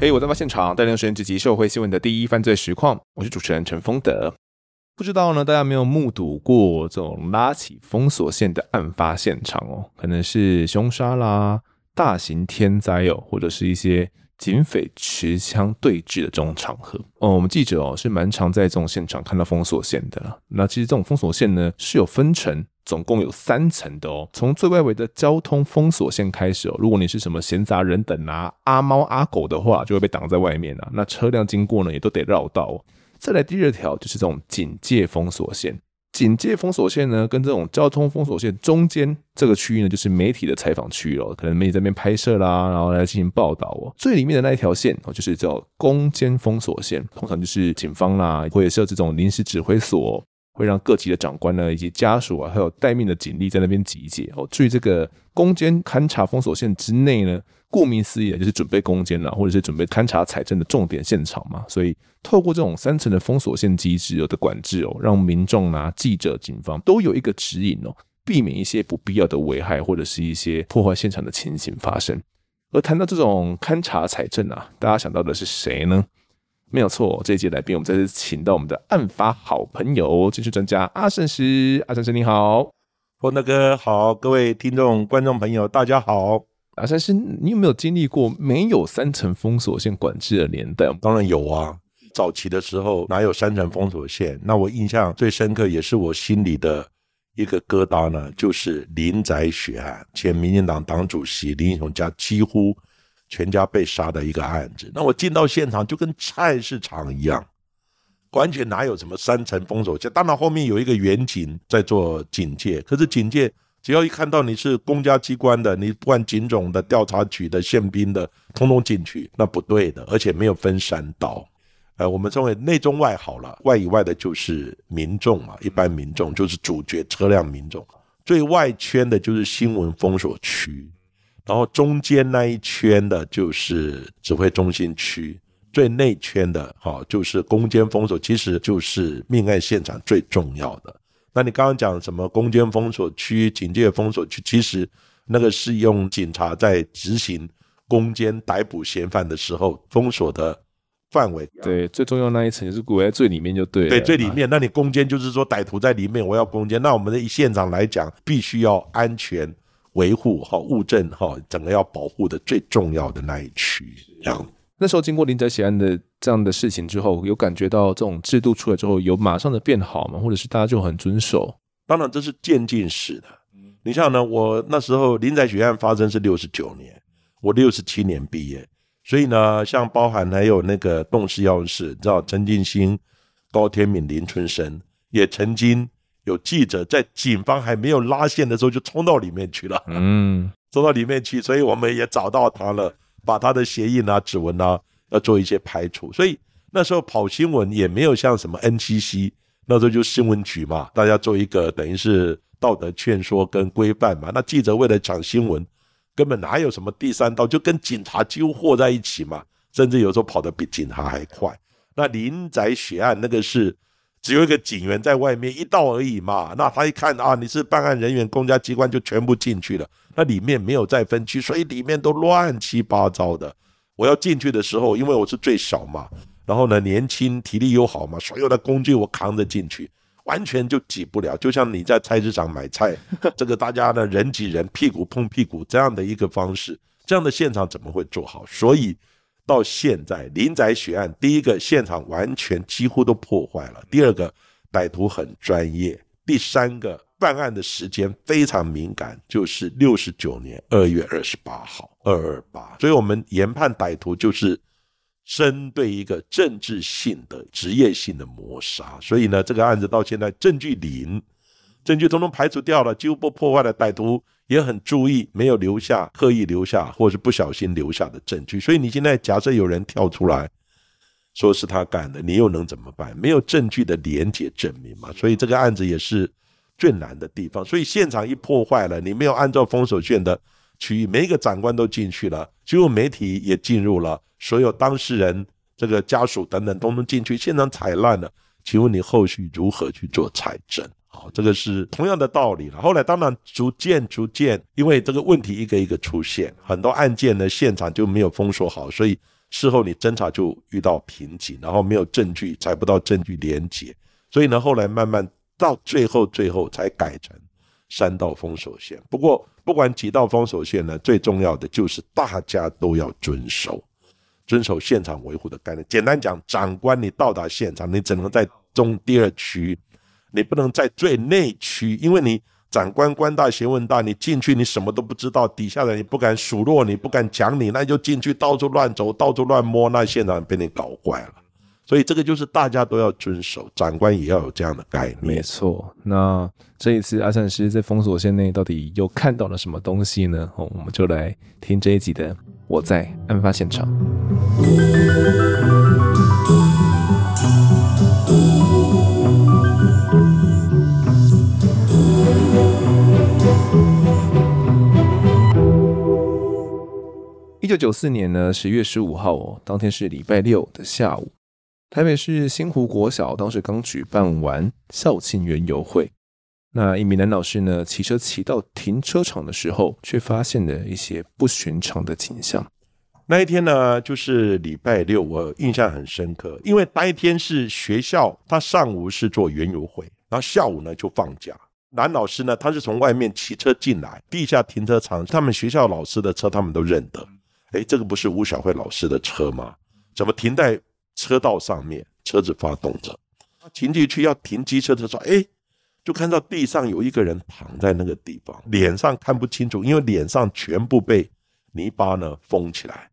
嘿，我在发现场带领时间直击社会新闻的第一犯罪实况，我是主持人陈丰德。不知道呢，大家没有目睹过这种拉起封锁线的案发现场哦？可能是凶杀啦、大型天灾哦，或者是一些警匪持枪对峙的这种场合哦。我们记者哦是蛮常在这种现场看到封锁线的。那其实这种封锁线呢是有分成，总共有三层的哦。从最外围的交通封锁线开始哦，如果你是什么闲杂人等啊、阿猫阿狗的话，就会被挡在外面啊。那车辆经过呢，也都得绕道哦。再来第二条就是这种警戒封锁线，警戒封锁线呢，跟这种交通封锁线中间这个区域呢，就是媒体的采访区域了，可能媒体在那边拍摄啦，然后来进行报道哦。最里面的那一条线哦，就是叫攻坚封锁线，通常就是警方啦，或者是这种临时指挥所。会让各级的长官呢，以及家属啊，还有待命的警力在那边集结哦。至于这个攻坚勘察封锁线之内呢，顾名思义，就是准备攻坚啦，或者是准备勘察采证的重点现场嘛。所以透过这种三层的封锁线机制的管制哦，让民众啊、记者、警方都有一个指引哦，避免一些不必要的危害或者是一些破坏现场的情形发生。而谈到这种勘察采证啊，大家想到的是谁呢？没有错，这一集来宾我们再次请到我们的案发好朋友，军事专家阿胜师。阿胜师你好，丰德哥好，各位听众观众朋友大家好。阿胜师，你有没有经历过没有三层封锁线管制的年代？当然有啊，早期的时候哪有三层封锁线？那我印象最深刻，也是我心里的一个疙瘩呢，就是林宅血案，前民进党党主席林英雄家几乎。全家被杀的一个案子，那我进到现场就跟菜市场一样，完全哪有什么三层封锁线？当然后面有一个员警在做警戒，可是警戒只要一看到你是公家机关的，你不管警总的、调查局的、宪兵的，通通进去，那不对的，而且没有分三刀。呃，我们称为内中外好了，外以外的就是民众嘛，一般民众就是主角车辆民众，最外圈的就是新闻封锁区。然后中间那一圈的就是指挥中心区，最内圈的哈就是攻坚封锁，其实就是命案现场最重要的。那你刚刚讲什么攻坚封锁区、警戒封锁区，其实那个是用警察在执行攻坚逮捕嫌犯的时候封锁的范围。对，最重要那一层就是裹在最里面就对了。对，最里面。那你攻坚就是说歹徒在里面，我要攻坚。那我们的现场来讲，必须要安全。维护好物证哈，整个要保护的最重要的那一区。这样，那时候经过林宅血案的这样的事情之后，有感觉到这种制度出来之后有马上的变好吗？或者是大家就很遵守？当然这是渐进式的。你像呢，我那时候林宅血案发生是六十九年，我六十七年毕业，所以呢，像包含还有那个洞师药师，你知道陈进兴、高天敏、林春生也曾经。有记者在警方还没有拉线的时候就冲到里面去了，嗯，冲到里面去，所以我们也找到他了，把他的鞋印啊、指纹啊要做一些排除。所以那时候跑新闻也没有像什么 NCC，那时候就新闻局嘛，大家做一个等于是道德劝说跟规范嘛。那记者为了抢新闻，根本哪有什么第三道，就跟警察几乎和在一起嘛，甚至有时候跑得比警察还快。那林宅血案那个是。只有一个警员在外面一道而已嘛，那他一看啊，你是办案人员，公家机关就全部进去了。那里面没有再分区，所以里面都乱七八糟的。我要进去的时候，因为我是最小嘛，然后呢年轻，体力又好嘛，所有的工具我扛着进去，完全就挤不了。就像你在菜市场买菜，这个大家呢人挤人，屁股碰屁股这样的一个方式，这样的现场怎么会做好？所以。到现在，林宅血案，第一个现场完全几乎都破坏了；第二个，歹徒很专业；第三个，办案的时间非常敏感，就是六十九年二月二十八号，二二八。所以我们研判歹徒就是针对一个政治性的、职业性的谋杀。所以呢，这个案子到现在证据零，证据统统排除掉了，几乎不破坏了歹徒。也很注意，没有留下刻意留下或是不小心留下的证据。所以你现在假设有人跳出来说是他干的，你又能怎么办？没有证据的连结证明嘛。所以这个案子也是最难的地方。所以现场一破坏了，你没有按照封锁线的区域，每一个长官都进去了，所有媒体也进入了，所有当事人这个家属等等都能进去，现场踩烂了。请问你后续如何去做采证？好，这个是同样的道理了。后来当然逐渐逐渐，因为这个问题一个一个出现，很多案件呢现场就没有封锁好，所以事后你侦查就遇到瓶颈，然后没有证据，找不到证据连结，所以呢后来慢慢到最后最后才改成三道封锁线。不过不管几道封锁线呢，最重要的就是大家都要遵守。遵守现场维护的概念。简单讲，长官你到达现场，你只能在中第二区，你不能在最内区，因为你长官官大学问大，你进去你什么都不知道，底下的人你不敢数落你，不敢讲你，那就进去到处乱走，到处乱摸，那现场被你搞坏了。所以这个就是大家都要遵守，长官也要有这样的概念。没错。那这一次阿善师在封锁线内到底又看到了什么东西呢？哦，我们就来听这一集的。我在案发现场。一九九四年呢，十月十五号哦，当天是礼拜六的下午，台北市新湖国小当时刚举办完校庆园游会。那一名男老师呢，骑车骑到停车场的时候，却发现了一些不寻常的景象。那一天呢，就是礼拜六，我印象很深刻，因为那一天是学校，他上午是做园游会，然后下午呢就放假。男老师呢，他是从外面骑车进来，地下停车场，他们学校老师的车他们都认得。诶，这个不是吴小慧老师的车吗？怎么停在车道上面？车子发动着，停进去要停机车的时候，诶。就看到地上有一个人躺在那个地方，脸上看不清楚，因为脸上全部被泥巴呢封起来，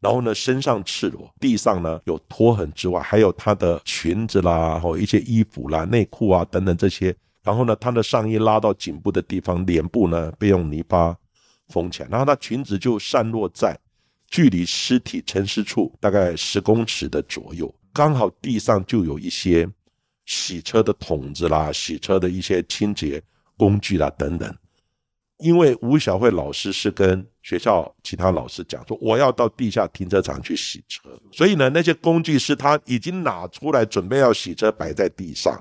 然后呢身上赤裸，地上呢有拖痕之外，还有他的裙子啦，或一些衣服啦、内裤啊等等这些，然后呢他的上衣拉到颈部的地方，脸部呢被用泥巴封起来，然后他裙子就散落在距离尸体沉尸处大概十公尺的左右，刚好地上就有一些。洗车的桶子啦，洗车的一些清洁工具啦，等等。因为吴小慧老师是跟学校其他老师讲说，我要到地下停车场去洗车，所以呢，那些工具是他已经拿出来准备要洗车，摆在地上。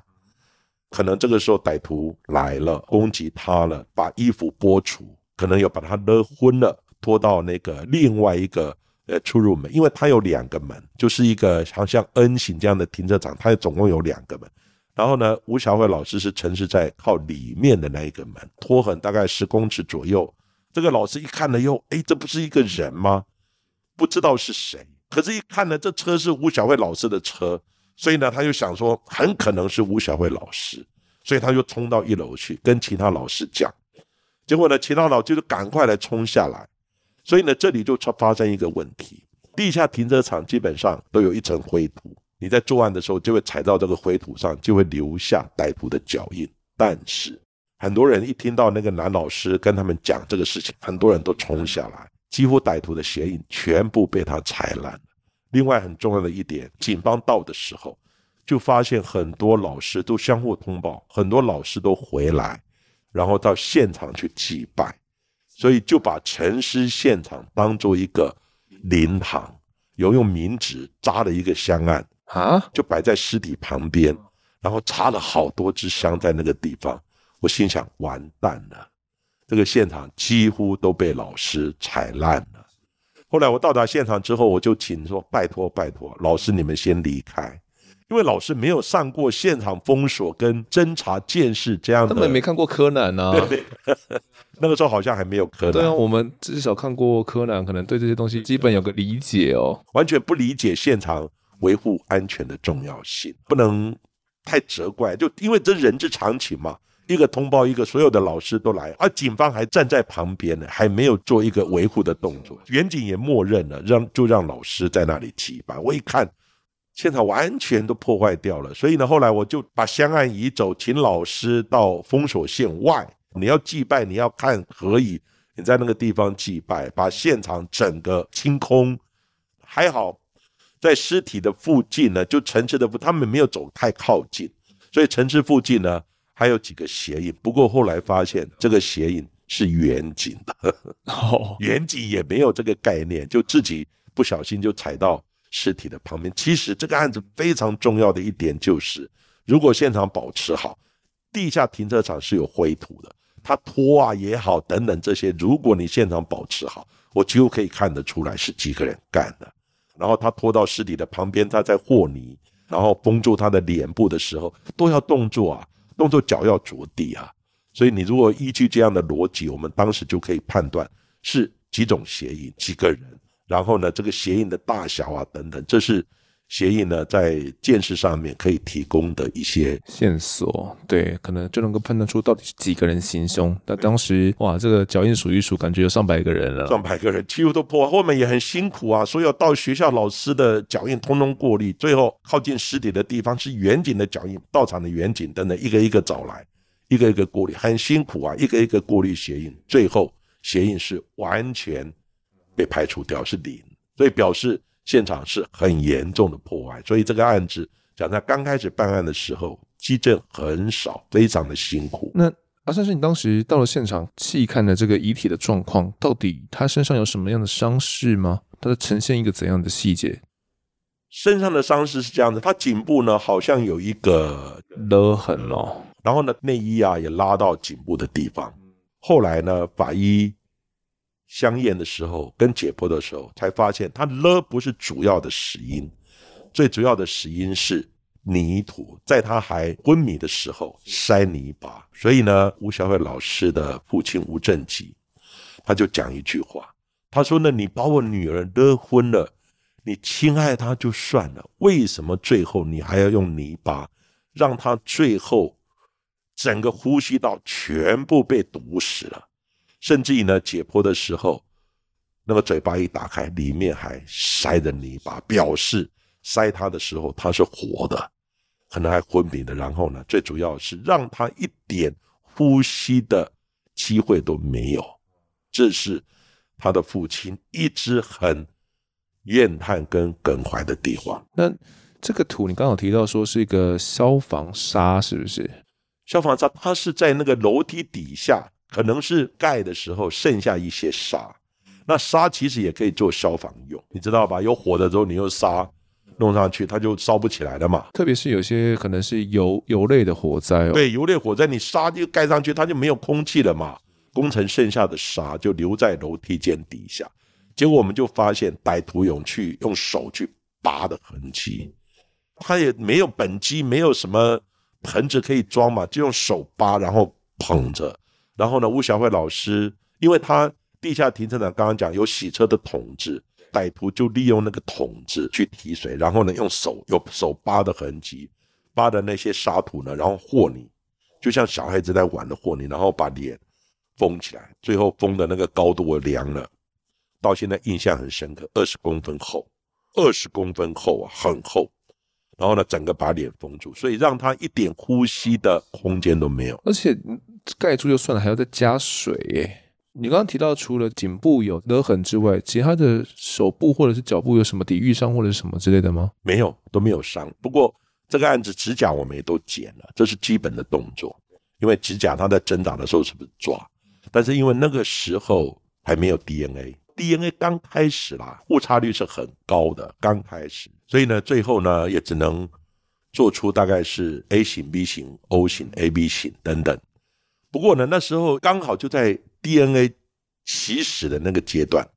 可能这个时候歹徒来了，攻击他了，把衣服剥除，可能有把他勒昏了，拖到那个另外一个。呃，出入门，因为它有两个门，就是一个好像 N 型这样的停车场，它总共有两个门。然后呢，吴小慧老师是陈尸在靠里面的那一个门，拖痕大概十公尺左右。这个老师一看了又，哎，这不是一个人吗？不知道是谁，可是，一看呢，这车是吴小慧老师的车，所以呢，他就想说，很可能是吴小慧老师，所以他就冲到一楼去跟其他老师讲。结果呢，其他老师就赶快来冲下来。所以呢，这里就发生一个问题：地下停车场基本上都有一层灰土，你在作案的时候就会踩到这个灰土上，就会留下歹徒的脚印。但是很多人一听到那个男老师跟他们讲这个事情，很多人都冲下来，几乎歹徒的鞋印全部被他踩烂。另外很重要的一点，警方到的时候就发现很多老师都相互通报，很多老师都回来，然后到现场去祭拜。所以就把陈尸现场当做一个灵堂，有用冥纸扎了一个香案啊，就摆在尸体旁边，然后插了好多支香在那个地方。我心想，完蛋了，这个现场几乎都被老师踩烂了。后来我到达现场之后，我就请说：拜托拜托，老师你们先离开。因为老师没有上过现场封锁跟侦查鉴识这样的，根本没看过柯南啊。对 对，那个时候好像还没有柯南。对啊，我们至少看过柯南，可能对这些东西基本有个理解哦。完全不理解现场维护安全的重要性，不能太责怪，就因为这人之常情嘛。一个通报一个，所有的老师都来，而警方还站在旁边呢，还没有做一个维护的动作。员警也默认了，让就让老师在那里祭拜。我一看。现场完全都破坏掉了，所以呢，后来我就把香案移走，请老师到封锁线外。你要祭拜，你要看可以，你在那个地方祭拜，把现场整个清空。还好，在尸体的附近呢，就城市的附，他们没有走太靠近，所以城市附近呢还有几个鞋印。不过后来发现这个鞋印是远景的，哦，员警也没有这个概念，就自己不小心就踩到。尸体的旁边，其实这个案子非常重要的一点就是，如果现场保持好，地下停车场是有灰土的，它拖啊也好等等这些，如果你现场保持好，我几乎可以看得出来是几个人干的。然后他拖到尸体的旁边，他在和泥，然后封住他的脸部的时候，都要动作啊，动作脚要着地啊。所以你如果依据这样的逻辑，我们当时就可以判断是几种鞋印，几个人，然后呢，这个鞋印的大小啊等等，这是。鞋印呢，在见识上面可以提供的一些线索，对，可能就能够判断出到底是几个人行凶。那当时哇，这个脚印数一数，感觉有上百个人了，上百个人几乎都破。后面也很辛苦啊，所有到学校老师的脚印通通过滤，最后靠近尸体的地方是远景的脚印，到场的远景等等一个一个找来，一个一个过滤，很辛苦啊，一个一个过滤鞋印，最后鞋印是完全被排除掉，是零，所以表示。现场是很严重的破坏，所以这个案子讲在刚开始办案的时候，基证很少，非常的辛苦。那阿善师，你当时到了现场细看了这个遗体的状况，到底他身上有什么样的伤势吗？他的呈现一个怎样的细节？身上的伤势是这样的，他颈部呢好像有一个勒痕哦，然后呢内衣啊也拉到颈部的地方。后来呢法医。相验的时候，跟解剖的时候，才发现他勒不是主要的死因，最主要的死因是泥土，在他还昏迷的时候塞泥巴。所以呢，吴小慧老师的父亲吴正吉，他就讲一句话，他说呢，你把我女儿勒昏了，你侵害她就算了，为什么最后你还要用泥巴，让她最后整个呼吸道全部被堵死了？甚至于呢，解剖的时候，那个嘴巴一打开，里面还塞着泥巴，表示塞它的时候它是活的，可能还昏迷的。然后呢，最主要是让他一点呼吸的机会都没有，这是他的父亲一直很怨叹跟耿怀的地方。那这个图，你刚好提到说是一个消防沙，是不是？消防沙，它是在那个楼梯底下。可能是盖的时候剩下一些沙，那沙其实也可以做消防用，你知道吧？有火的时候，你用沙弄上去，它就烧不起来了嘛。特别是有些可能是油油类的火灾哦，对，油类火灾，你沙就盖上去，它就没有空气了嘛。工程剩下的沙就留在楼梯间底下，结果我们就发现歹徒用去用手去扒的痕迹，他也没有本机，没有什么盆子可以装嘛，就用手扒，然后捧着。然后呢，吴小慧老师，因为他地下停车场刚刚讲有洗车的桶子，歹徒就利用那个桶子去提水，然后呢，用手有手扒的痕迹，扒的那些沙土呢，然后和泥，就像小孩子在玩的和泥，然后把脸封起来，最后封的那个高度我量了，到现在印象很深刻，二十公分厚，二十公分厚啊，很厚。然后呢，整个把脸封住，所以让他一点呼吸的空间都没有，而且。盖住就算了，还要再加水。你刚刚提到，除了颈部有勒痕之外，其他的手部或者是脚部有什么抵御伤或者是什么之类的吗？没有，都没有伤。不过这个案子指甲我们也都剪了，这是基本的动作。因为指甲它在挣扎的时候是不是抓？但是因为那个时候还没有 DNA，DNA 刚开始啦，误差率是很高的，刚开始，所以呢，最后呢也只能做出大概是 A 型、B 型、O 型、AB 型等等。不过呢，那时候刚好就在 DNA 起始的那个阶段，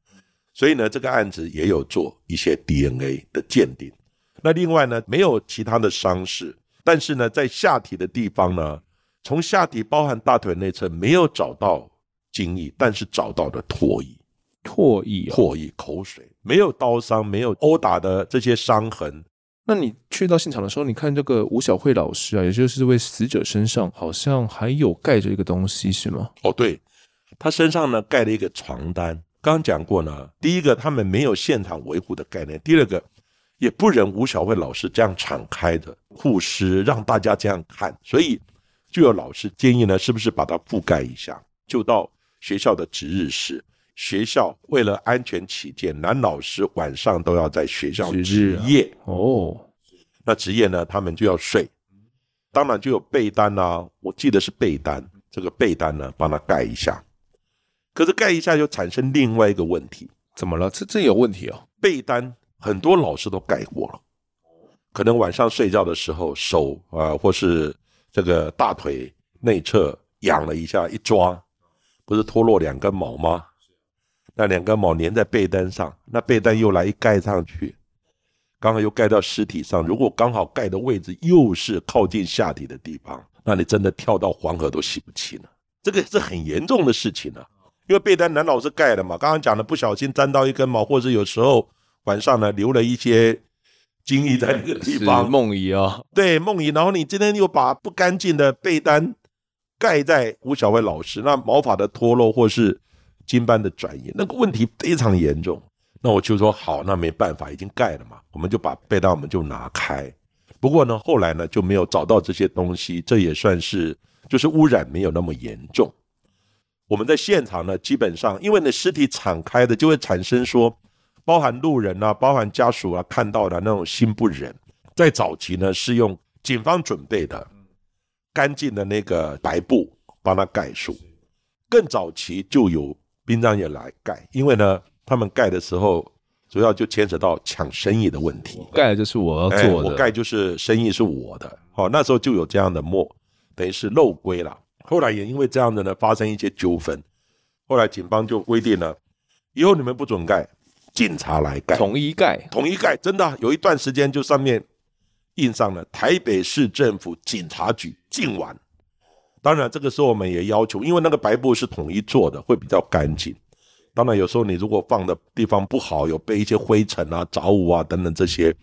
所以呢，这个案子也有做一些 DNA 的鉴定。那另外呢，没有其他的伤势，但是呢，在下体的地方呢，从下体包含大腿内侧没有找到精液，但是找到了唾液，唾液、哦，唾液，口水，没有刀伤，没有殴打的这些伤痕。那你去到现场的时候，你看这个吴小慧老师啊，也就是这位死者身上好像还有盖着一个东西，是吗？哦，对，他身上呢盖了一个床单。刚刚讲过呢，第一个他们没有现场维护的概念，第二个也不忍吴小慧老师这样敞开的护尸，让大家这样看，所以就有老师建议呢，是不是把它覆盖一下？就到学校的值日室。学校为了安全起见，男老师晚上都要在学校值夜哦。那值夜呢，他们就要睡，当然就有被单啊。我记得是被单，这个被单呢，帮他盖一下。可是盖一下就产生另外一个问题，怎么了？这这有问题哦。被单很多老师都盖过了，可能晚上睡觉的时候手啊、呃，或是这个大腿内侧痒了一下，一抓，不是脱落两根毛吗？那两根毛粘在被单上，那被单又来一盖上去，刚好又盖到尸体上。如果刚好盖的位置又是靠近下体的地方，那你真的跳到黄河都洗不清了。这个是很严重的事情啊，因为被单难道是盖的嘛？刚刚讲的不小心沾到一根毛，或者有时候晚上呢留了一些。精液在那个地方，梦遗啊，对梦遗。然后你今天又把不干净的被单盖在吴小慧老师，那毛发的脱落或是金斑的转移，那个问题非常严重。那我就说好，那没办法，已经盖了嘛，我们就把被单我们就拿开。不过呢，后来呢就没有找到这些东西，这也算是就是污染没有那么严重。我们在现场呢，基本上因为那尸体敞开的，就会产生说。包含路人啊，包含家属啊，看到的那种心不忍。在早期呢，是用警方准备的干净的那个白布帮他盖住。更早期就有殡葬业来盖，因为呢，他们盖的时候主要就牵扯到抢生意的问题。盖的就是我要做的，哎、我盖就是生意是我的。好，那时候就有这样的墨，等于是漏规了。后来也因为这样的呢，发生一些纠纷。后来警方就规定了，以后你们不准盖。警察来盖，统一盖，统一盖，真的、啊、有一段时间就上面印上了台北市政府警察局禁玩。当然，这个时候我们也要求，因为那个白布是统一做的，会比较干净。当然，有时候你如果放的地方不好，有被一些灰尘啊、杂物啊等等这些，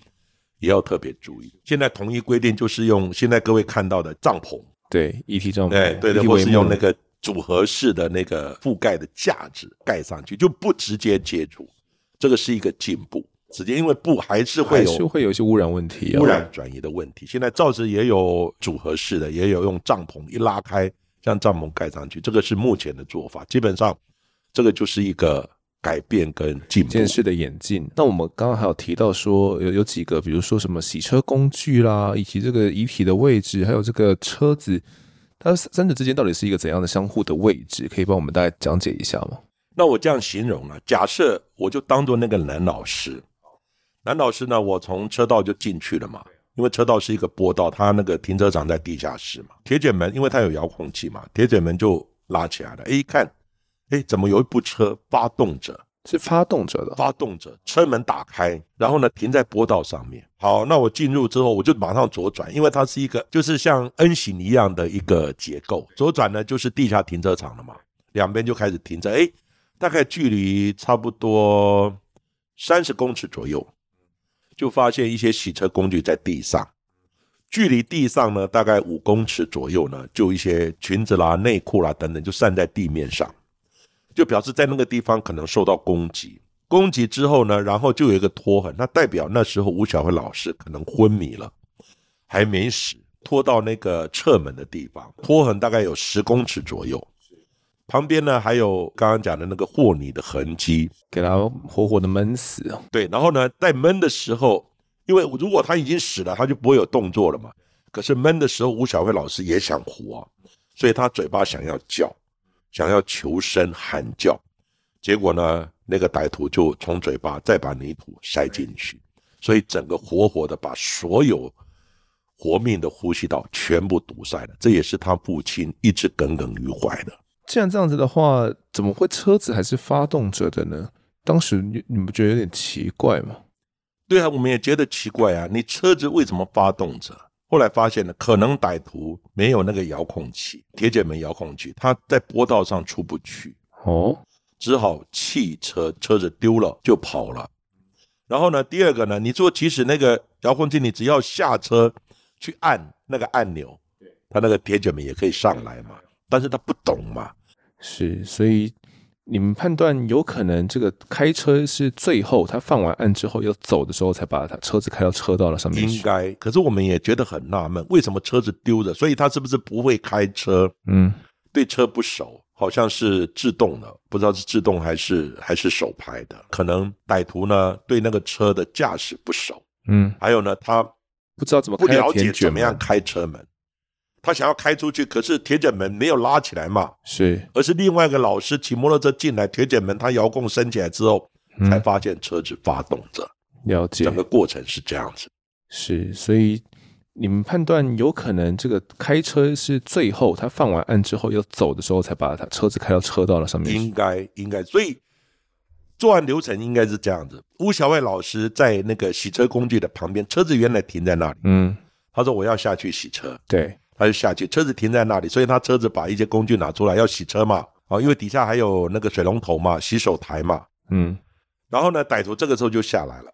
也要特别注意。现在统一规定就是用现在各位看到的帐篷，对，一体帐篷，对对对，或是用那个组合式的那个覆盖的架子盖上去，就不直接接触。这个是一个进步，直接因为布还是会有还是会有一些污染问题，污染转移的问题。现在造纸也有组合式的，也有用帐篷一拉开，将帐篷盖上去。这个是目前的做法，基本上这个就是一个改变跟进步。见识的演进。那我们刚刚还有提到说有有几个，比如说什么洗车工具啦，以及这个遗体的位置，还有这个车子，它三者之间到底是一个怎样的相互的位置？可以帮我们大家讲解一下吗？那我这样形容啊，假设我就当做那个男老师，男老师呢，我从车道就进去了嘛，因为车道是一个坡道，他那个停车场在地下室嘛，铁卷门因为它有遥控器嘛，铁卷门就拉起来了，哎，一看，哎，怎么有一部车发动着？是发动着的，发动着，车门打开，然后呢停在坡道上面。好，那我进入之后，我就马上左转，因为它是一个就是像 N 型一样的一个结构，左转呢就是地下停车场了嘛，两边就开始停着，哎。大概距离差不多三十公尺左右，就发现一些洗车工具在地上。距离地上呢，大概五公尺左右呢，就一些裙子啦、内裤啦等等，就散在地面上，就表示在那个地方可能受到攻击。攻击之后呢，然后就有一个拖痕，那代表那时候吴晓慧老师可能昏迷了，还没死，拖到那个侧门的地方，拖痕大概有十公尺左右。旁边呢，还有刚刚讲的那个和泥的痕迹，给他活活的闷死。对，然后呢，在闷的时候，因为如果他已经死了，他就不会有动作了嘛。可是闷的时候，吴小慧老师也想活，所以他嘴巴想要叫，想要求生喊叫。结果呢，那个歹徒就从嘴巴再把泥土塞进去，所以整个活活的把所有活命的呼吸道全部堵塞了。这也是他父亲一直耿耿于怀的。既然这样子的话，怎么会车子还是发动着的呢？当时你你们觉得有点奇怪吗？对啊，我们也觉得奇怪啊。你车子为什么发动着？后来发现了，可能歹徒没有那个遥控器，铁卷门遥控器，他在坡道上出不去，哦，只好弃车，车子丢了就跑了。然后呢，第二个呢，你说即使那个遥控器，你只要下车去按那个按钮，他那个铁卷门也可以上来嘛。但是他不懂嘛，是，所以你们判断有可能这个开车是最后他放完案之后要走的时候才把他车子开到车道了上面去。应该，可是我们也觉得很纳闷，为什么车子丢了？所以他是不是不会开车？嗯，对车不熟，好像是自动的，不知道是自动还是还是手排的。可能歹徒呢对那个车的驾驶不熟，嗯，还有呢他不知道怎么不了解怎么样开车门。他想要开出去，可是铁卷门没有拉起来嘛？是，而是另外一个老师骑摩托车进来，铁卷门他遥控升起来之后，嗯，才发现车子发动着。了解，整个过程是这样子。是，所以你们判断有可能这个开车是最后他犯完案之后要走的时候才把他车子开到车道了上面？应该应该，所以作案流程应该是这样子：吴小慧老师在那个洗车工具的旁边，车子原来停在那里。嗯，他说我要下去洗车，对，他就下去，车子停在那里，所以他车子把一些工具拿出来要洗车嘛。啊，因为底下还有那个水龙头嘛，洗手台嘛。嗯，然后呢，歹徒这个时候就下来了，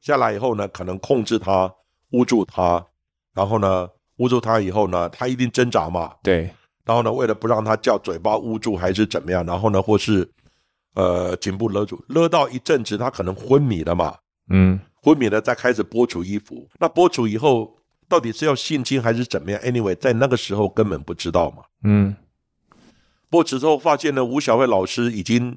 下来以后呢，可能控制他，捂住他。然后呢，捂住他以后呢，他一定挣扎嘛。对。然后呢，为了不让他叫，嘴巴捂住还是怎么样？然后呢，或是呃颈部勒住，勒到一阵子，他可能昏迷了嘛。嗯。昏迷了，再开始剥除衣服。那剥除以后，到底是要性侵还是怎么样？Anyway，在那个时候根本不知道嘛。嗯。不过之后发现呢，吴小慧老师已经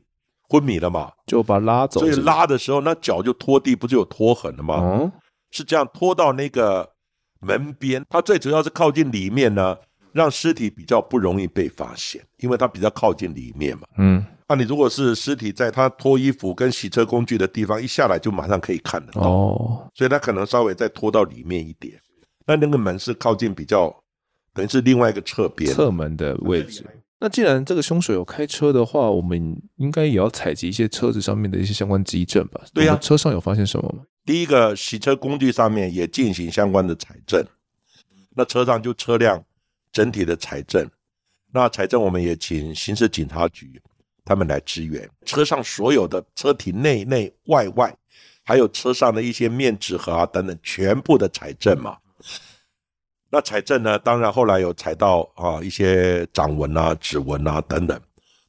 昏迷了嘛，就把拉走。所以拉的时候，那脚就拖地，不就有拖痕了吗？嗯。是这样拖到那个。门边，它最主要是靠近里面呢，让尸体比较不容易被发现，因为它比较靠近里面嘛。嗯，那、啊、你如果是尸体在他脱衣服跟洗车工具的地方，一下来就马上可以看得到。哦，所以他可能稍微再拖到里面一点。那那个门是靠近比较，等于是另外一个侧边侧门的位置。那既然这个凶手有开车的话，我们应该也要采集一些车子上面的一些相关迹证吧？对呀、啊，车上有发现什么吗？第一个洗车工具上面也进行相关的采证，那车上就车辆整体的采证，那采证我们也请刑事警察局他们来支援，车上所有的车体内内外外，还有车上的一些面纸盒啊等等，全部的采证嘛。那采证呢，当然后来有采到啊一些掌纹啊、指纹啊等等，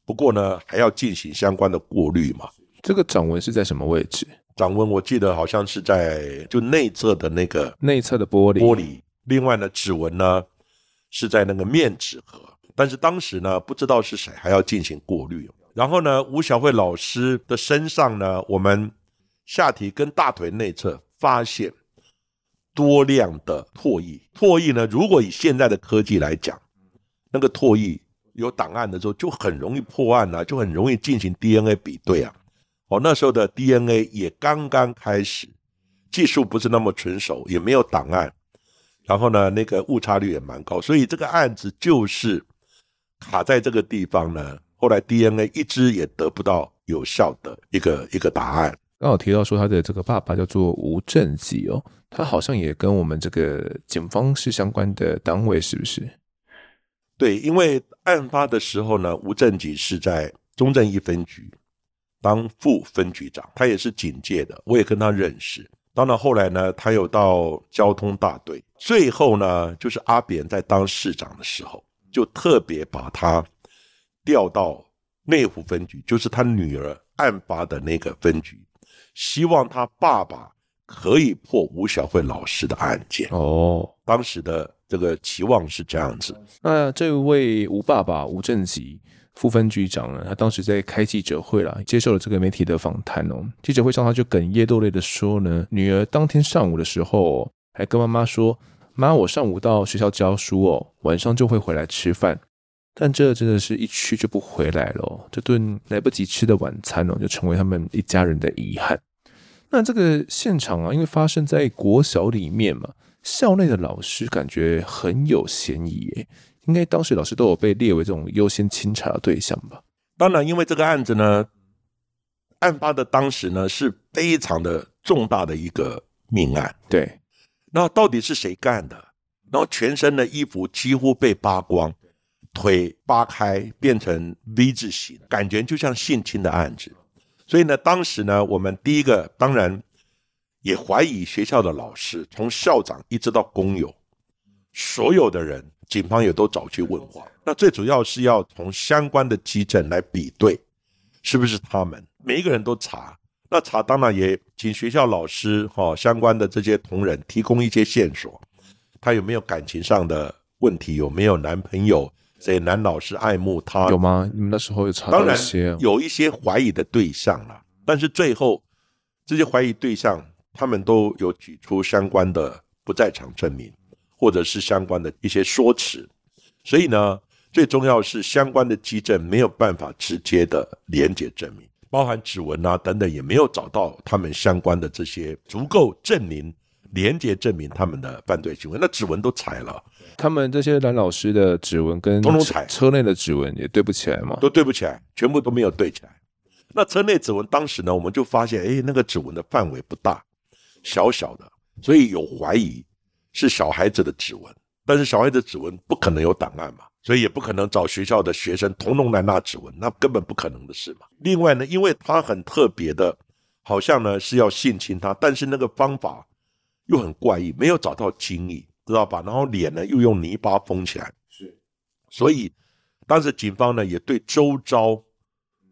不过呢还要进行相关的过滤嘛。这个掌纹是在什么位置？掌纹我记得好像是在就内侧的那个内侧的玻璃玻璃。另外呢，指纹呢是在那个面纸盒，但是当时呢不知道是谁，还要进行过滤。然后呢，吴小慧老师的身上呢，我们下体跟大腿内侧发现多量的唾液。唾液呢，如果以现在的科技来讲，那个唾液有档案的时候就很容易破案啊，就很容易进行 DNA 比对啊。哦，那时候的 DNA 也刚刚开始，技术不是那么纯熟，也没有档案，然后呢，那个误差率也蛮高，所以这个案子就是卡在这个地方呢。后来 DNA 一直也得不到有效的一个一个答案。刚好提到说他的这个爸爸叫做吴正吉哦，他好像也跟我们这个警方是相关的单位，是不是？对，因为案发的时候呢，吴正吉是在中正一分局。当副分局长，他也是警界的，我也跟他认识。当然后来呢，他有到交通大队。最后呢，就是阿扁在当市长的时候，就特别把他调到内湖分局，就是他女儿案发的那个分局，希望他爸爸可以破吴小慧老师的案件。哦，当时的这个期望是这样子。那这位吴爸爸吴正吉。副分局长呢，他当时在开记者会啦，接受了这个媒体的访谈哦。记者会上，他就哽咽落泪的说呢，女儿当天上午的时候，还跟妈妈说：“妈，我上午到学校教书哦，晚上就会回来吃饭。”但这真的是一去就不回来了哦，这顿来不及吃的晚餐哦，就成为他们一家人的遗憾。那这个现场啊，因为发生在国小里面嘛，校内的老师感觉很有嫌疑诶。应该当时老师都有被列为这种优先清查的对象吧？当然，因为这个案子呢，案发的当时呢是非常的重大的一个命案。对，那到底是谁干的？然后全身的衣服几乎被扒光，腿扒开变成 V 字形，感觉就像性侵的案子。所以呢，当时呢，我们第一个当然也怀疑学校的老师，从校长一直到工友，所有的人。警方也都找去问话，那最主要是要从相关的基证来比对，是不是他们？每一个人都查，那查当然也请学校老师哈相关的这些同仁提供一些线索，他有没有感情上的问题？有没有男朋友？谁男老师爱慕他？有吗？你们那时候有查到一些？当然有一些怀疑的对象了，但是最后这些怀疑对象他们都有举出相关的不在场证明。或者是相关的一些说辞，所以呢，最重要是相关的基证没有办法直接的连接证明，包含指纹啊等等，也没有找到他们相关的这些足够证明连接证明他们的犯罪行为，那指纹都采了，他们这些男老师的指纹跟通通采，车内的指纹也对不起来嘛？都对不起来，全部都没有对起来。那车内指纹当时呢，我们就发现，哎，那个指纹的范围不大，小小的，所以有怀疑是小孩子的指纹。但是小孩子指纹不可能有档案嘛，所以也不可能找学校的学生统统来拿指纹，那根本不可能的事嘛。另外呢，因为他很特别的，好像呢是要性侵他，但是那个方法又很怪异，没有找到精液，知道吧？然后脸呢又用泥巴封起来，是。所以当时警方呢也对周遭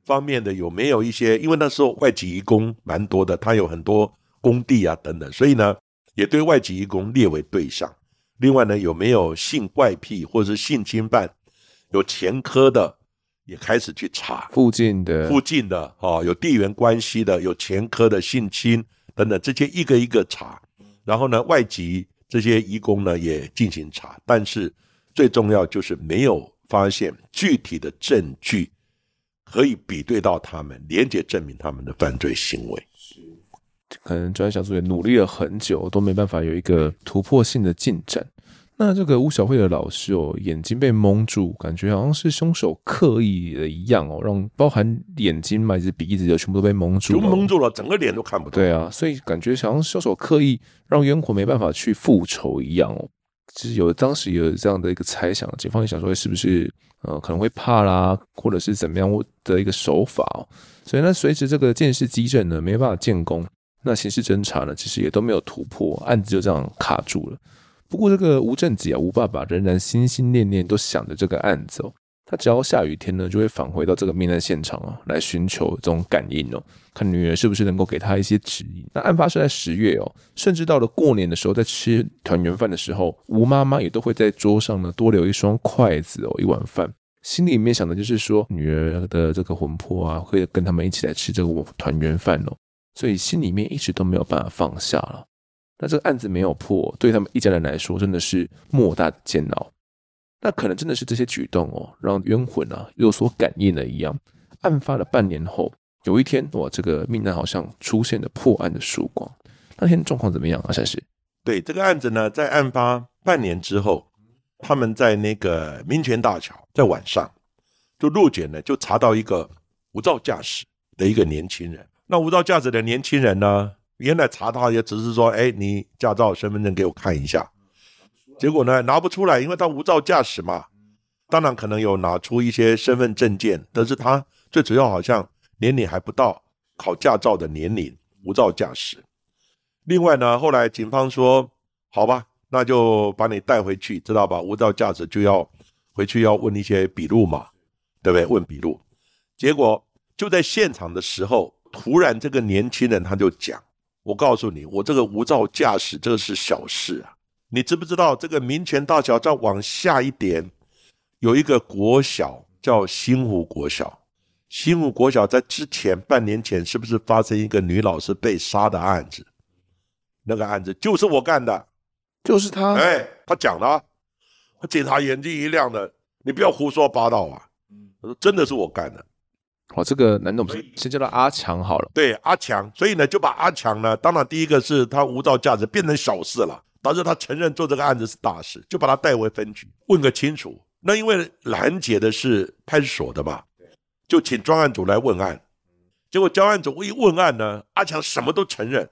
方面的有没有一些，因为那时候外籍移工蛮多的，他有很多工地啊等等，所以呢也对外籍移工列为对象。另外呢，有没有性怪癖或者是性侵犯有前科的，也开始去查附近的附近的哦，有地缘关系的，有前科的性侵等等，这些一个一个查。然后呢，外籍这些移工呢也进行查，但是最重要就是没有发现具体的证据可以比对到他们，连结证明他们的犯罪行为。可能专案小组也努力了很久，都没办法有一个突破性的进展。那这个吴小慧的老师哦，眼睛被蒙住，感觉好像是凶手刻意的一样哦，让包含眼睛嘛，以及鼻子就全部都被蒙住了，就蒙住了，整个脸都看不到。对啊，所以感觉好像凶手刻意让冤魂没办法去复仇一样哦。其实有当时有这样的一个猜想，警方也想说是不是呃可能会怕啦，或者是怎么样的一个手法哦。所以呢，随着这个鉴识基证呢没办法建功。那刑事侦查呢，其实也都没有突破，案子就这样卡住了。不过这个吴正吉啊，吴爸爸仍然心心念念都想着这个案子哦。他只要下雨天呢，就会返回到这个命案现场啊，来寻求这种感应哦，看女儿是不是能够给他一些指引。那案发是在十月哦，甚至到了过年的时候，在吃团圆饭的时候，吴妈妈也都会在桌上呢多留一双筷子哦，一碗饭，心里面想的就是说，女儿的这个魂魄啊，会跟他们一起来吃这个团圆饭哦。所以心里面一直都没有办法放下了。那这个案子没有破，对他们一家人来说真的是莫大的煎熬。那可能真的是这些举动哦，让冤魂啊有所感应了一样。案发了半年后，有一天哇，这个命案好像出现了破案的曙光。那天状况怎么样啊？善师？对这个案子呢，在案发半年之后，他们在那个民权大桥，在晚上就路检呢，就查到一个无照驾驶的一个年轻人。那无照驾驶的年轻人呢？原来查他也只是说，哎，你驾照、身份证给我看一下。结果呢，拿不出来，因为他无照驾驶嘛。当然可能有拿出一些身份证件，但是他最主要好像年龄还不到考驾照的年龄，无照驾驶。另外呢，后来警方说，好吧，那就把你带回去，知道吧？无照驾驶就要回去要问一些笔录嘛，对不对？问笔录。结果就在现场的时候。突然，这个年轻人他就讲：“我告诉你，我这个无照驾驶这个是小事啊！你知不知道这个民权大桥再往下一点，有一个国小叫新湖国小。新湖国小在之前半年前是不是发生一个女老师被杀的案子？那个案子就是我干的，就是他。哎，他讲了，警察眼睛一亮的，你不要胡说八道啊！他说真的是我干的。”哦，这个男的我们先叫他阿强好了。对，阿强，所以呢，就把阿强呢，当然第一个是他无照驾驶变成小事了，导致他承认做这个案子是大事，就把他带回分局问个清楚。那因为拦截的是派出所的嘛，就请专案组来问案。结果专案组一问案呢，阿强什么都承认，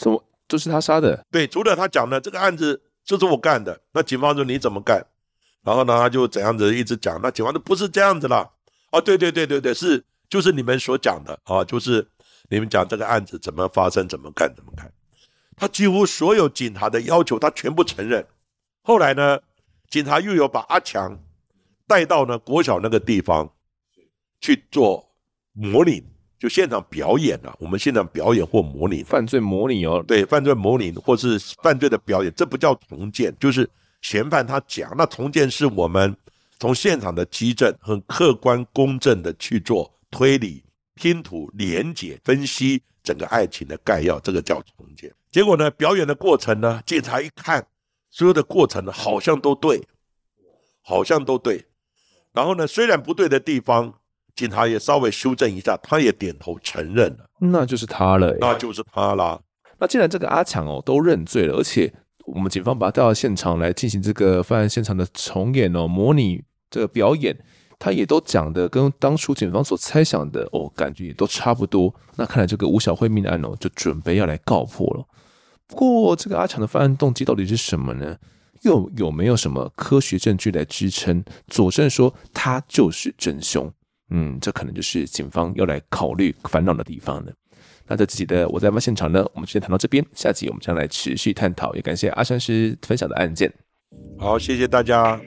什么都是他杀的。对，除了他讲呢，这个案子就是我干的。那警方说你怎么干？然后呢，他就怎样子一直讲。那警方说不是这样子了。哦，对对对对对，是就是你们所讲的啊，就是你们讲这个案子怎么发生，怎么干，怎么看。他几乎所有警察的要求，他全部承认。后来呢，警察又有把阿强带到呢国小那个地方去做模拟，就现场表演了。我们现场表演或模拟犯罪模拟哦，对，犯罪模拟或是犯罪的表演，这不叫重建，就是嫌犯他讲，那重建是我们。从现场的基证很客观公正的去做推理、拼图、连结、分析整个爱情的概要，这个叫重建。结果呢，表演的过程呢，警察一看，所有的过程呢，好像都对，好像都对。然后呢，虽然不对的地方，警察也稍微修正一下，他也点头承认了，那就是他了，那就是他啦。那既然这个阿强哦都认罪了，而且我们警方把他带到现场来进行这个犯案现场的重演哦，模拟这个表演，他也都讲的跟当初警方所猜想的哦，感觉也都差不多。那看来这个吴小慧命案哦，就准备要来告破了。不过这个阿强的犯案动机到底是什么呢？又有没有什么科学证据来支撑佐证说他就是真凶？嗯，这可能就是警方要来考虑烦恼的地方了。那这期的我在案现场呢，我们先谈到这边，下集我们将来持续探讨。也感谢阿山师分享的案件。好，谢谢大家。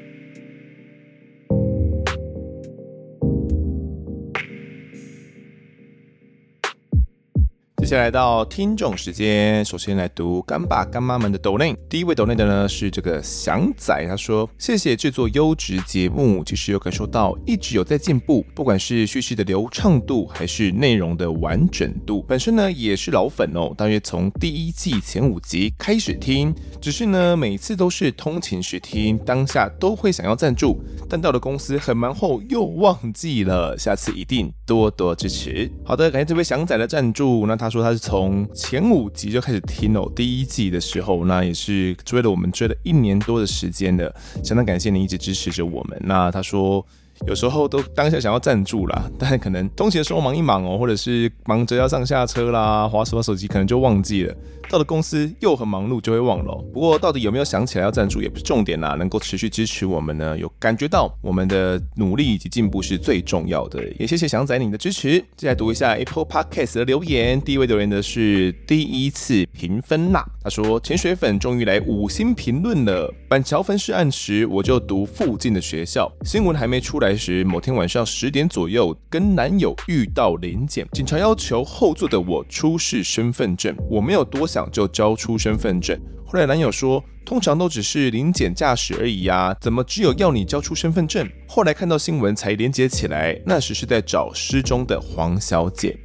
下来到听众时间，首先来读干爸干妈们的抖内。第一位抖内的呢是这个祥仔，他说：“谢谢制作优质节目，其实有感受到一直有在进步，不管是叙事的流畅度，还是内容的完整度。本身呢也是老粉哦，大约从第一季前五集开始听，只是呢每次都是通勤时听，当下都会想要赞助，但到了公司很忙后又忘记了，下次一定多多支持。”好的，感谢这位祥仔的赞助。那他说。他是从前五集就开始听哦，第一季的时候，那也是追了我们追了一年多的时间的，相当感谢你一直支持着我们。那他说。有时候都当下想要赞助啦，但可能通勤的时候忙一忙哦，或者是忙着要上下车啦，滑什么手机可能就忘记了。到了公司又很忙碌，就会忘了。不过到底有没有想起来要赞助也不是重点啦，能够持续支持我们呢，有感觉到我们的努力以及进步是最重要的。也谢谢祥仔你的支持。接下来读一下 Apple Podcast 的留言，第一位留言的是第一次评分啦，他说潜水粉终于来五星评论了。板桥分尸案时我就读附近的学校，新闻还没出来。时某天晚上十点左右，跟男友遇到临检，警察要求后座的我出示身份证，我没有多想就交出身份证。后来男友说，通常都只是临检驾驶而已呀，怎么只有要你交出身份证？后来看到新闻才连接起来，那时是在找失踪的黄小姐。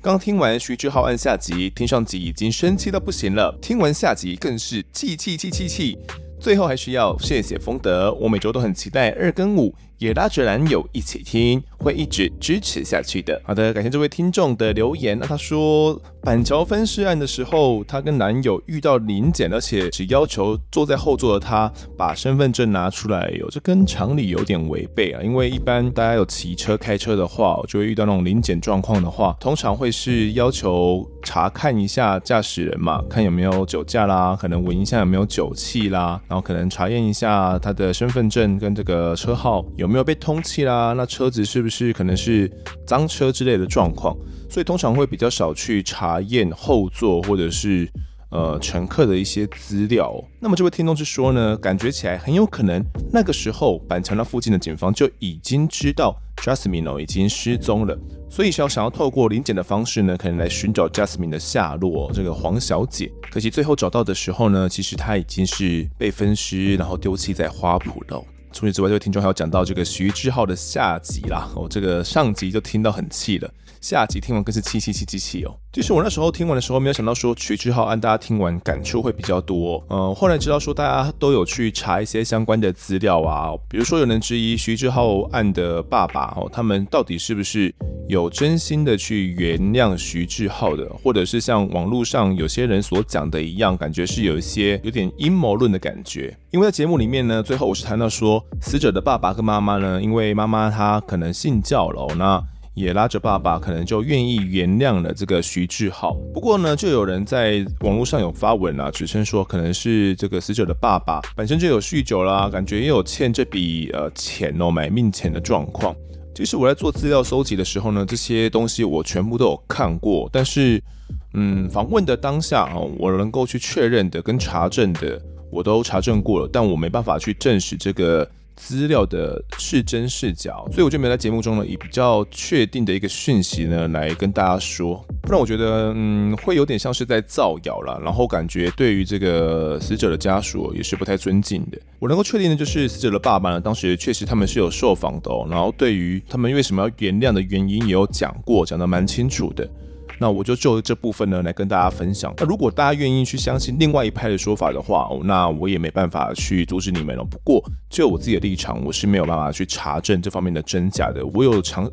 刚听完徐志浩按下集，听上集已经生气到不行了，听完下集更是气气气气气。最后还是要谢谢丰德，我每周都很期待二跟五，也拉着男友一起听，会一直支持下去的。好的，感谢这位听众的留言。那他说板桥分尸案的时候，他跟男友遇到临检，而且只要求坐在后座的他把身份证拿出来，有这跟常理有点违背啊。因为一般大家有骑车开车的话，就会遇到那种临检状况的话，通常会是要求查看一下驾驶人嘛，看有没有酒驾啦，可能闻一下有没有酒气啦。然后可能查验一下他的身份证跟这个车号有没有没有被通缉啦，那车子是不是可能是脏车之类的状况，所以通常会比较少去查验后座或者是呃乘客的一些资料。那么这位听众是说呢，感觉起来很有可能那个时候板桥那附近的警方就已经知道 Jasmine 已经失踪了。所以想想要透过临检的方式呢，可能来寻找 Jasmine 的下落。这个黄小姐，可惜最后找到的时候呢，其实她已经是被分尸，然后丢弃在花圃了。除此之外，这位听众还要讲到这个徐志浩的下集啦。哦，这个上集就听到很气了。下集听完更是气气气气气哦！其实我那时候听完的时候，没有想到说徐志浩案大家听完感触会比较多。嗯，后来知道说大家都有去查一些相关的资料啊，比如说有人质疑徐志浩案的爸爸哦，他们到底是不是有真心的去原谅徐志浩的，或者是像网络上有些人所讲的一样，感觉是有一些有点阴谋论的感觉。因为在节目里面呢，最后我是谈到说死者的爸爸跟妈妈呢，因为妈妈她可能信教了，那。也拉着爸爸，可能就愿意原谅了这个徐志浩。不过呢，就有人在网络上有发文啊，指称说可能是这个死者的爸爸本身就有酗酒啦，感觉也有欠这笔呃钱哦，买命钱的状况。其实我在做资料搜集的时候呢，这些东西我全部都有看过，但是嗯，访问的当下啊，我能够去确认的跟查证的，我都查证过了，但我没办法去证实这个。资料的是真是假，所以我就没在节目中呢以比较确定的一个讯息呢来跟大家说，不然我觉得嗯会有点像是在造谣啦，然后感觉对于这个死者的家属也是不太尊敬的。我能够确定的就是死者的爸爸呢，当时确实他们是有受访的哦，然后对于他们为什么要原谅的原因也有讲过，讲得蛮清楚的。那我就就这部分呢来跟大家分享。那如果大家愿意去相信另外一派的说法的话，那我也没办法去阻止你们了。不过就我自己的立场，我是没有办法去查证这方面的真假的。我有尝，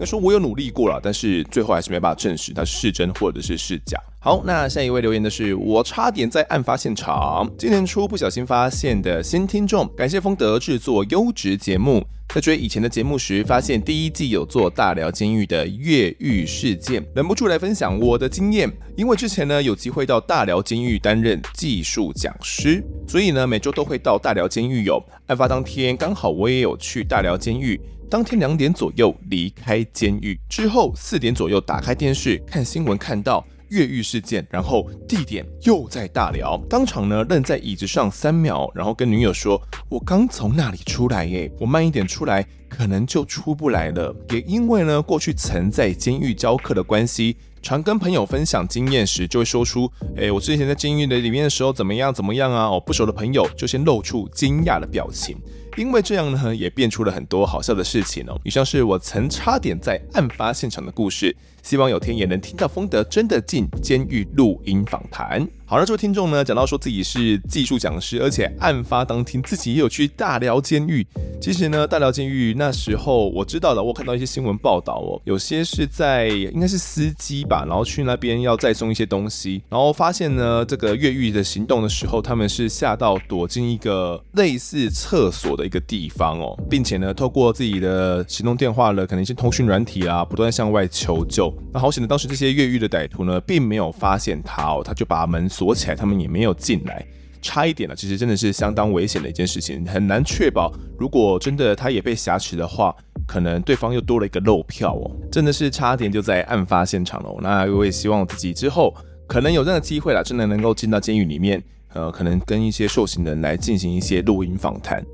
该说我有努力过了，但是最后还是没办法证实它是真或者是是假。好，那下一位留言的是我差点在案发现场，今年初不小心发现的新听众，感谢丰德制作优质节目。在追以前的节目时，发现第一季有做大寮监狱的越狱事件，忍不住来分享我的经验。因为之前呢有机会到大寮监狱担任技术讲师，所以呢每周都会到大寮监狱有。案发当天刚好我也有去大寮监狱，当天两点左右离开监狱，之后四点左右打开电视看新闻，看到。越狱事件，然后地点又在大寮，当场呢愣在椅子上三秒，然后跟女友说：“我刚从那里出来耶，我慢一点出来，可能就出不来了。”也因为呢过去曾在监狱教课的关系，常跟朋友分享经验时，就会说出：“哎，我之前在监狱的里面的时候怎么样怎么样啊？”哦，不熟的朋友就先露出惊讶的表情。因为这样呢，也变出了很多好笑的事情哦。以上是我曾差点在案发现场的故事。希望有天也能听到丰德真的进监狱录音访谈。好了，这位听众呢，讲到说自己是技术讲师，而且案发当天自己也有去大寮监狱。其实呢，大寮监狱那时候我知道的，我看到一些新闻报道哦，有些是在应该是司机吧，然后去那边要再送一些东西，然后发现呢，这个越狱的行动的时候，他们是下到躲进一个类似厕所的一个地方哦，并且呢，透过自己的行动电话了，可能一些通讯软体啊，不断向外求救。那好险的，当时这些越狱的歹徒呢，并没有发现他哦，他就把门锁起来，他们也没有进来，差一点了。其实真的是相当危险的一件事情，很难确保，如果真的他也被挟持的话，可能对方又多了一个漏票哦，真的是差点就在案发现场了。那我也希望自己之后可能有这样的机会了，真的能够进到监狱里面，呃，可能跟一些受刑人来进行一些录音访谈。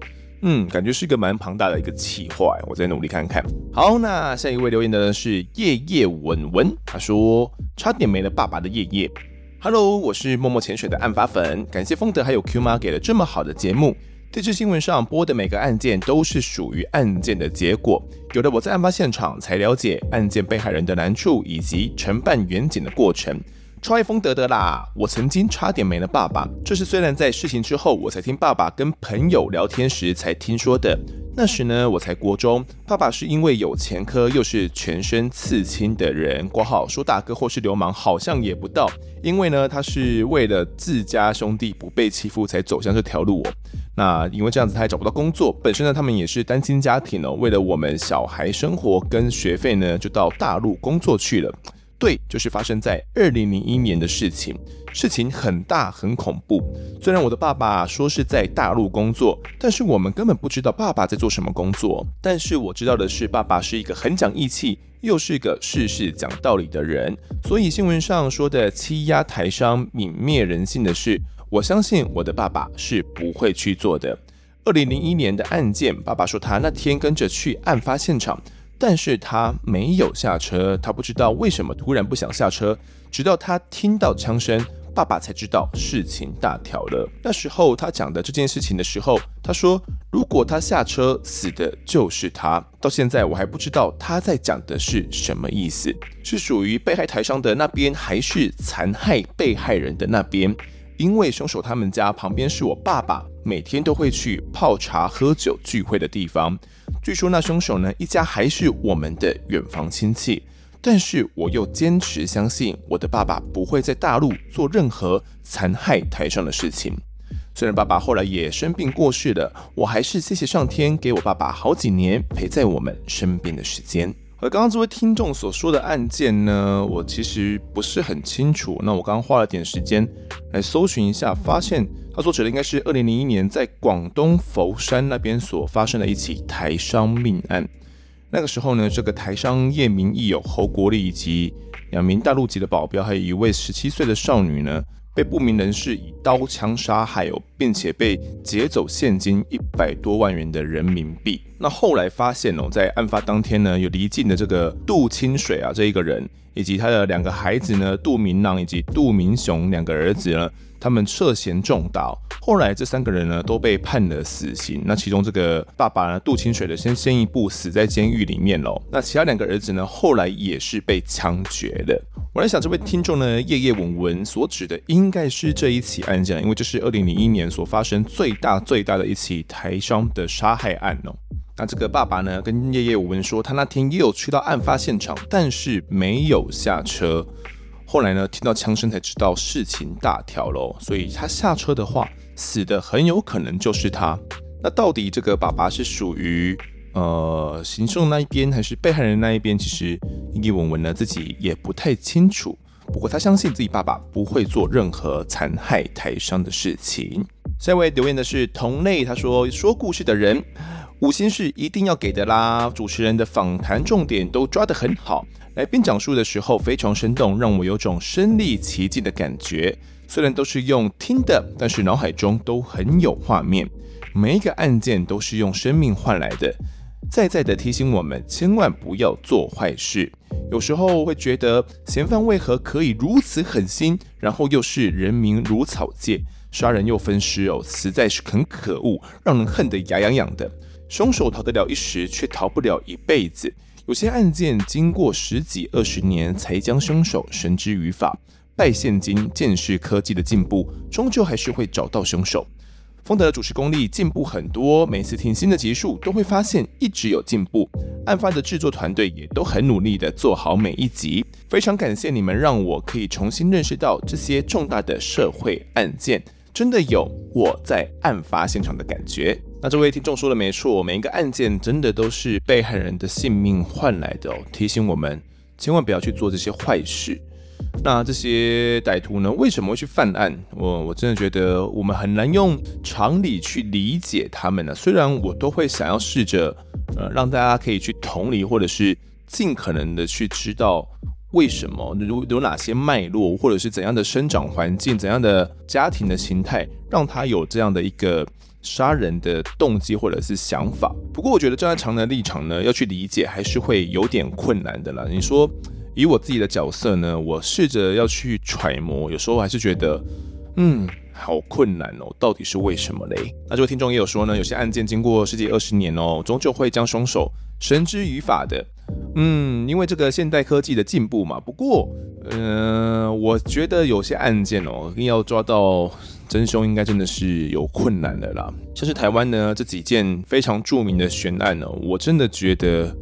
嗯，感觉是一个蛮庞大的一个企划，我再努力看看。好，那下一位留言的呢是夜夜文文，他说差点没了爸爸的夜夜。Hello，我是默默潜水的案发粉，感谢丰德还有 Q 妈给了这么好的节目。这次新闻上播的每个案件都是属于案件的结果，有的我在案发现场才了解案件被害人的难处以及承办员警的过程。超爱丰德的啦！我曾经差点没了爸爸，这是虽然在事情之后我才听爸爸跟朋友聊天时才听说的。那时呢，我才国中，爸爸是因为有前科，又是全身刺青的人，括号说大哥或是流氓好像也不到，因为呢，他是为了自家兄弟不被欺负才走向这条路哦。那因为这样子他也找不到工作，本身呢他们也是单亲家庭哦，为了我们小孩生活跟学费呢，就到大陆工作去了。对，就是发生在二零零一年的事情，事情很大很恐怖。虽然我的爸爸说是在大陆工作，但是我们根本不知道爸爸在做什么工作。但是我知道的是，爸爸是一个很讲义气，又是个事事讲道理的人。所以新闻上说的欺压台商、泯灭人性的事，我相信我的爸爸是不会去做的。二零零一年的案件，爸爸说他那天跟着去案发现场。但是他没有下车，他不知道为什么突然不想下车，直到他听到枪声，爸爸才知道事情大条了。那时候他讲的这件事情的时候，他说如果他下车，死的就是他。到现在我还不知道他在讲的是什么意思，是属于被害台上的那边，还是残害被害人的那边？因为凶手他们家旁边是我爸爸每天都会去泡茶、喝酒、聚会的地方。据说那凶手呢，一家还是我们的远房亲戚，但是我又坚持相信我的爸爸不会在大陆做任何残害台上的事情。虽然爸爸后来也生病过世了，我还是谢谢上天给我爸爸好几年陪在我们身边的时间。而刚刚这位听众所说的案件呢，我其实不是很清楚。那我刚刚花了点时间来搜寻一下，发现他所指的应该是二零零一年在广东佛山那边所发生的一起台商命案。那个时候呢，这个台商叶名义有侯国立以及两名大陆籍的保镖，还有一位十七岁的少女呢。被不明人士以刀枪杀害哦，并且被劫走现金一百多万元的人民币。那后来发现哦，在案发当天呢，有离境的这个杜清水啊这一个人，以及他的两个孩子呢，杜明朗以及杜明雄两个儿子呢。他们涉嫌重大，后来这三个人呢都被判了死刑。那其中这个爸爸呢，杜清水的先先一步死在监狱里面喽。那其他两个儿子呢，后来也是被枪决的。我来想，这位听众呢，叶叶文文所指的应该是这一起案件，因为这是二零零一年所发生最大最大的一起台商的杀害案哦。那这个爸爸呢，跟叶叶文说，他那天也有去到案发现场，但是没有下车。后来呢，听到枪声才知道事情大条喽。所以他下车的话，死的很有可能就是他。那到底这个爸爸是属于呃行凶那一边，还是被害人那一边？其实叶文文呢自己也不太清楚。不过他相信自己爸爸不会做任何残害台商的事情。下一位留言的是同类，他说说故事的人。五星是一定要给的啦！主持人的访谈重点都抓得很好，来宾讲述的时候非常生动，让我有种身临其境的感觉。虽然都是用听的，但是脑海中都很有画面。每一个案件都是用生命换来的，再再的提醒我们千万不要做坏事。有时候会觉得嫌犯为何可以如此狠心，然后又是人民如草芥，杀人又分尸哦，实在是很可恶，让人恨得牙痒痒的。凶手逃得了一时，却逃不了一辈子。有些案件经过十几二十年才将凶手绳之于法，拜现今见识科技的进步，终究还是会找到凶手。丰德的主持功力进步很多，每次听新的集数都会发现一直有进步。案发的制作团队也都很努力的做好每一集，非常感谢你们，让我可以重新认识到这些重大的社会案件，真的有我在案发现场的感觉。那这位听众说的没错，每一个案件真的都是被害人的性命换来的哦，提醒我们千万不要去做这些坏事。那这些歹徒呢，为什么会去犯案？我我真的觉得我们很难用常理去理解他们呢。虽然我都会想要试着呃让大家可以去同理，或者是尽可能的去知道为什么有有哪些脉络，或者是怎样的生长环境、怎样的家庭的形态，让他有这样的一个。杀人的动机或者是想法，不过我觉得站在常人的立场呢，要去理解还是会有点困难的啦。你说以我自己的角色呢，我试着要去揣摩，有时候还是觉得，嗯，好困难哦，到底是为什么嘞？那这位听众也有说呢，有些案件经过十几二十年哦，终究会将凶手绳之于法的。嗯，因为这个现代科技的进步嘛。不过，嗯、我觉得有些案件哦，一定要抓到。真凶应该真的是有困难的啦，像是台湾呢这几件非常著名的悬案呢，我真的觉得。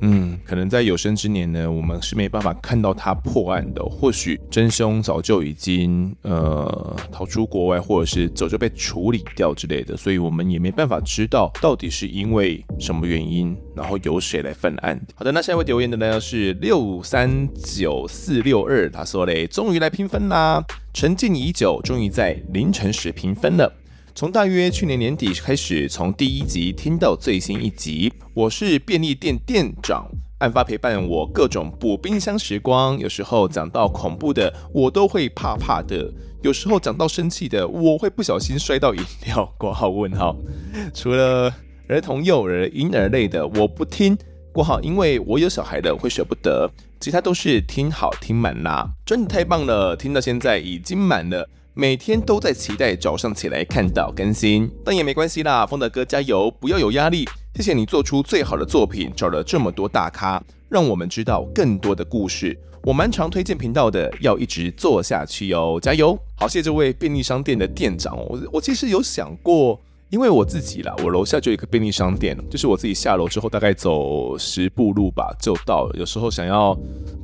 嗯，可能在有生之年呢，我们是没办法看到他破案的。或许真凶早就已经呃逃出国外，或者是早就被处理掉之类的，所以我们也没办法知道到底是因为什么原因，然后由谁来犯案。好的，那下一位留言的呢是六三九四六二，他说嘞，终于来评分啦，沉浸已久，终于在凌晨时评分了。从大约去年年底开始，从第一集听到最新一集。我是便利店店长，案发陪伴我各种补冰箱时光。有时候讲到恐怖的，我都会怕怕的；有时候讲到生气的，我会不小心摔到饮料。括号问号。除了儿童、幼儿、婴儿类的，我不听。括号，因为我有小孩的会舍不得。其他都是听好听满啦，真的太棒了！听到现在已经满了。每天都在期待早上起来看到更新，但也没关系啦，丰德哥加油，不要有压力。谢谢你做出最好的作品，找了这么多大咖，让我们知道更多的故事。我蛮常推荐频道的，要一直做下去哦，加油！好，谢谢这位便利商店的店长，我我其实有想过。因为我自己啦，我楼下就有一个便利商店，就是我自己下楼之后大概走十步路吧就到了。有时候想要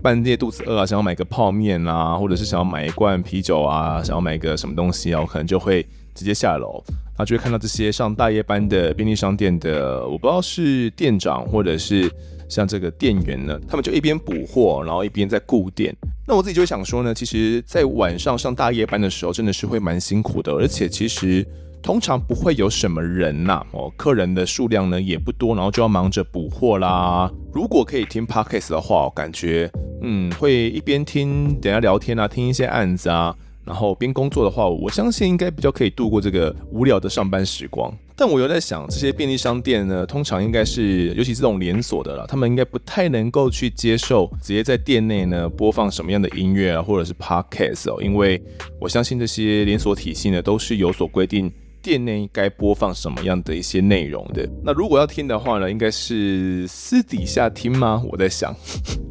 半夜肚子饿啊，想要买个泡面啊，或者是想要买一罐啤酒啊，想要买个什么东西啊，我可能就会直接下楼，然后就会看到这些上大夜班的便利商店的，我不知道是店长或者是像这个店员呢，他们就一边补货，然后一边在顾店。那我自己就会想说呢，其实，在晚上上大夜班的时候，真的是会蛮辛苦的，而且其实。通常不会有什么人呐，哦，客人的数量呢也不多，然后就要忙着补货啦。如果可以听 Podcast 的话，我感觉嗯，会一边听，等下聊天啊，听一些案子啊，然后边工作的话，我相信应该比较可以度过这个无聊的上班时光。但我又在想，这些便利商店呢，通常应该是，尤其这种连锁的啦，他们应该不太能够去接受直接在店内呢播放什么样的音乐啊，或者是 Podcast 哦，因为我相信这些连锁体系呢都是有所规定。店内该播放什么样的一些内容的？那如果要听的话呢，应该是私底下听吗？我在想。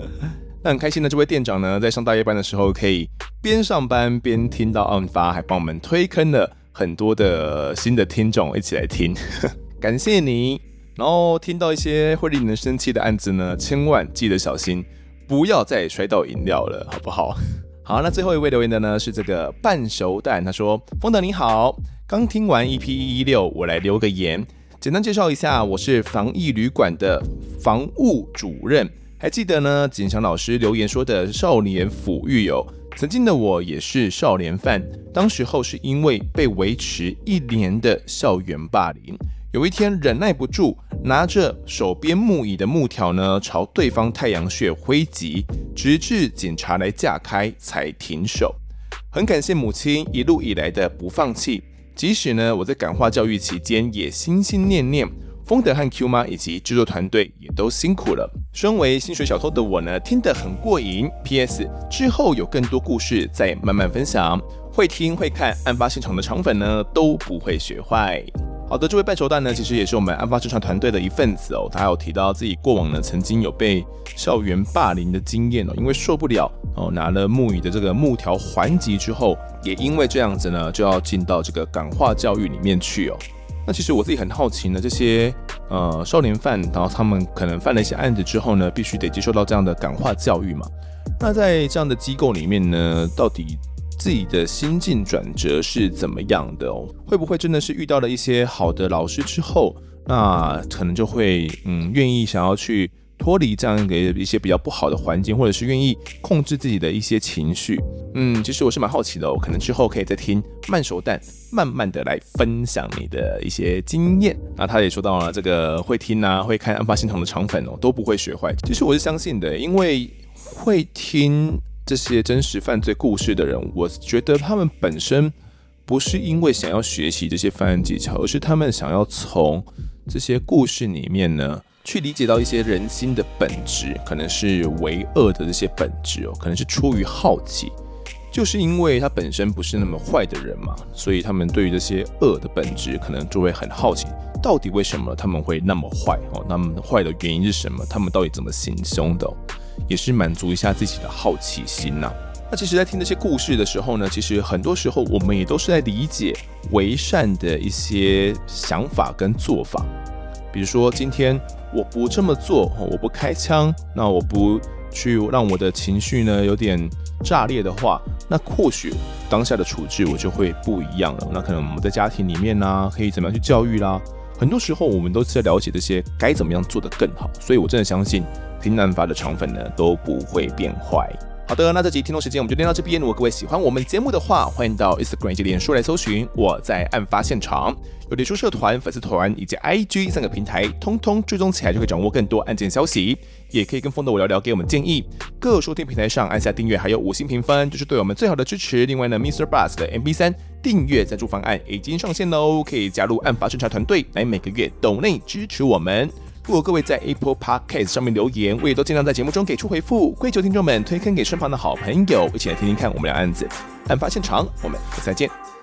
那很开心的这位店长呢，在上大夜班的时候，可以边上班边听到案发，还帮我们推坑了很多的新的听众一起来听，感谢你。然后听到一些会令人生气的案子呢，千万记得小心，不要再摔到饮料了，好不好？好，那最后一位留言的呢是这个半熟蛋，他说：“丰德你好，刚听完 EP 一一六，我来留个言，简单介绍一下，我是防疫旅馆的防务主任。还记得呢，景祥老师留言说的少年抚育哦，曾经的我也是少年犯，当时候是因为被维持一年的校园霸凌。”有一天忍耐不住，拿着手边木椅的木条呢，朝对方太阳穴挥击，直至警察来架开才停手。很感谢母亲一路以来的不放弃，即使呢我在感化教育期间也心心念念。丰德和 Q 妈以及制作团队也都辛苦了。身为薪水小偷的我呢，听得很过瘾。P.S. 之后有更多故事再慢慢分享。会听会看案发现场的肠粉呢，都不会学坏。好的，这位半熟蛋呢，其实也是我们案发侦查团队的一份子哦。他有提到自己过往呢，曾经有被校园霸凌的经验哦，因为受不了哦，拿了木椅的这个木条还击之后，也因为这样子呢，就要进到这个感化教育里面去哦。那其实我自己很好奇呢，这些呃少年犯，然后他们可能犯了一些案子之后呢，必须得接受到这样的感化教育嘛。那在这样的机构里面呢，到底？自己的心境转折是怎么样的哦？会不会真的是遇到了一些好的老师之后，那可能就会嗯愿意想要去脱离这样一个一些比较不好的环境，或者是愿意控制自己的一些情绪？嗯，其实我是蛮好奇的哦，可能之后可以再听慢熟蛋慢慢的来分享你的一些经验。那他也说到了这个会听啊，会看案发现场的肠粉哦，都不会学坏。其实我是相信的，因为会听。这些真实犯罪故事的人，我觉得他们本身不是因为想要学习这些犯案技巧，而是他们想要从这些故事里面呢，去理解到一些人心的本质，可能是为恶的这些本质哦，可能是出于好奇，就是因为他本身不是那么坏的人嘛，所以他们对于这些恶的本质，可能就会很好奇，到底为什么他们会那么坏哦？那么坏的原因是什么？他们到底怎么行凶的？也是满足一下自己的好奇心呐、那其实，在听这些故事的时候呢，其实很多时候我们也都是在理解为善的一些想法跟做法。比如说，今天我不这么做，我不开枪，那我不去让我的情绪呢有点炸裂的话，那或许当下的处置我就会不一样了。那可能我们在家庭里面呢、可以怎么样去教育啦？很多时候我们都是在了解这些该怎么样做得更好。所以我真的相信。听案发的肠粉呢都不会变坏。好的，那这集听众时间我们就练到这边。如果各位喜欢我们节目的话，欢迎到 Instagram 及脸书来搜寻我在案发现场。有脸书社团、粉丝团以及 IG 三个平台，通通追踪起来就可以掌握更多案件消息。也可以跟风的我聊聊，给我们建议。各收听平台上按下订阅，还有五星评分，就是对我们最好的支持。另外呢，Mr. Bus 的 MP3 订阅赞助方案已经上线喽，可以加入案发侦查团队，来每个月抖内支持我们。如果各位在 Apple Podcast 上面留言，我也都尽量在节目中给出回复。跪求听众们推坑给身旁的好朋友，一起来听听看我们俩案子案发现场。我们下次再见。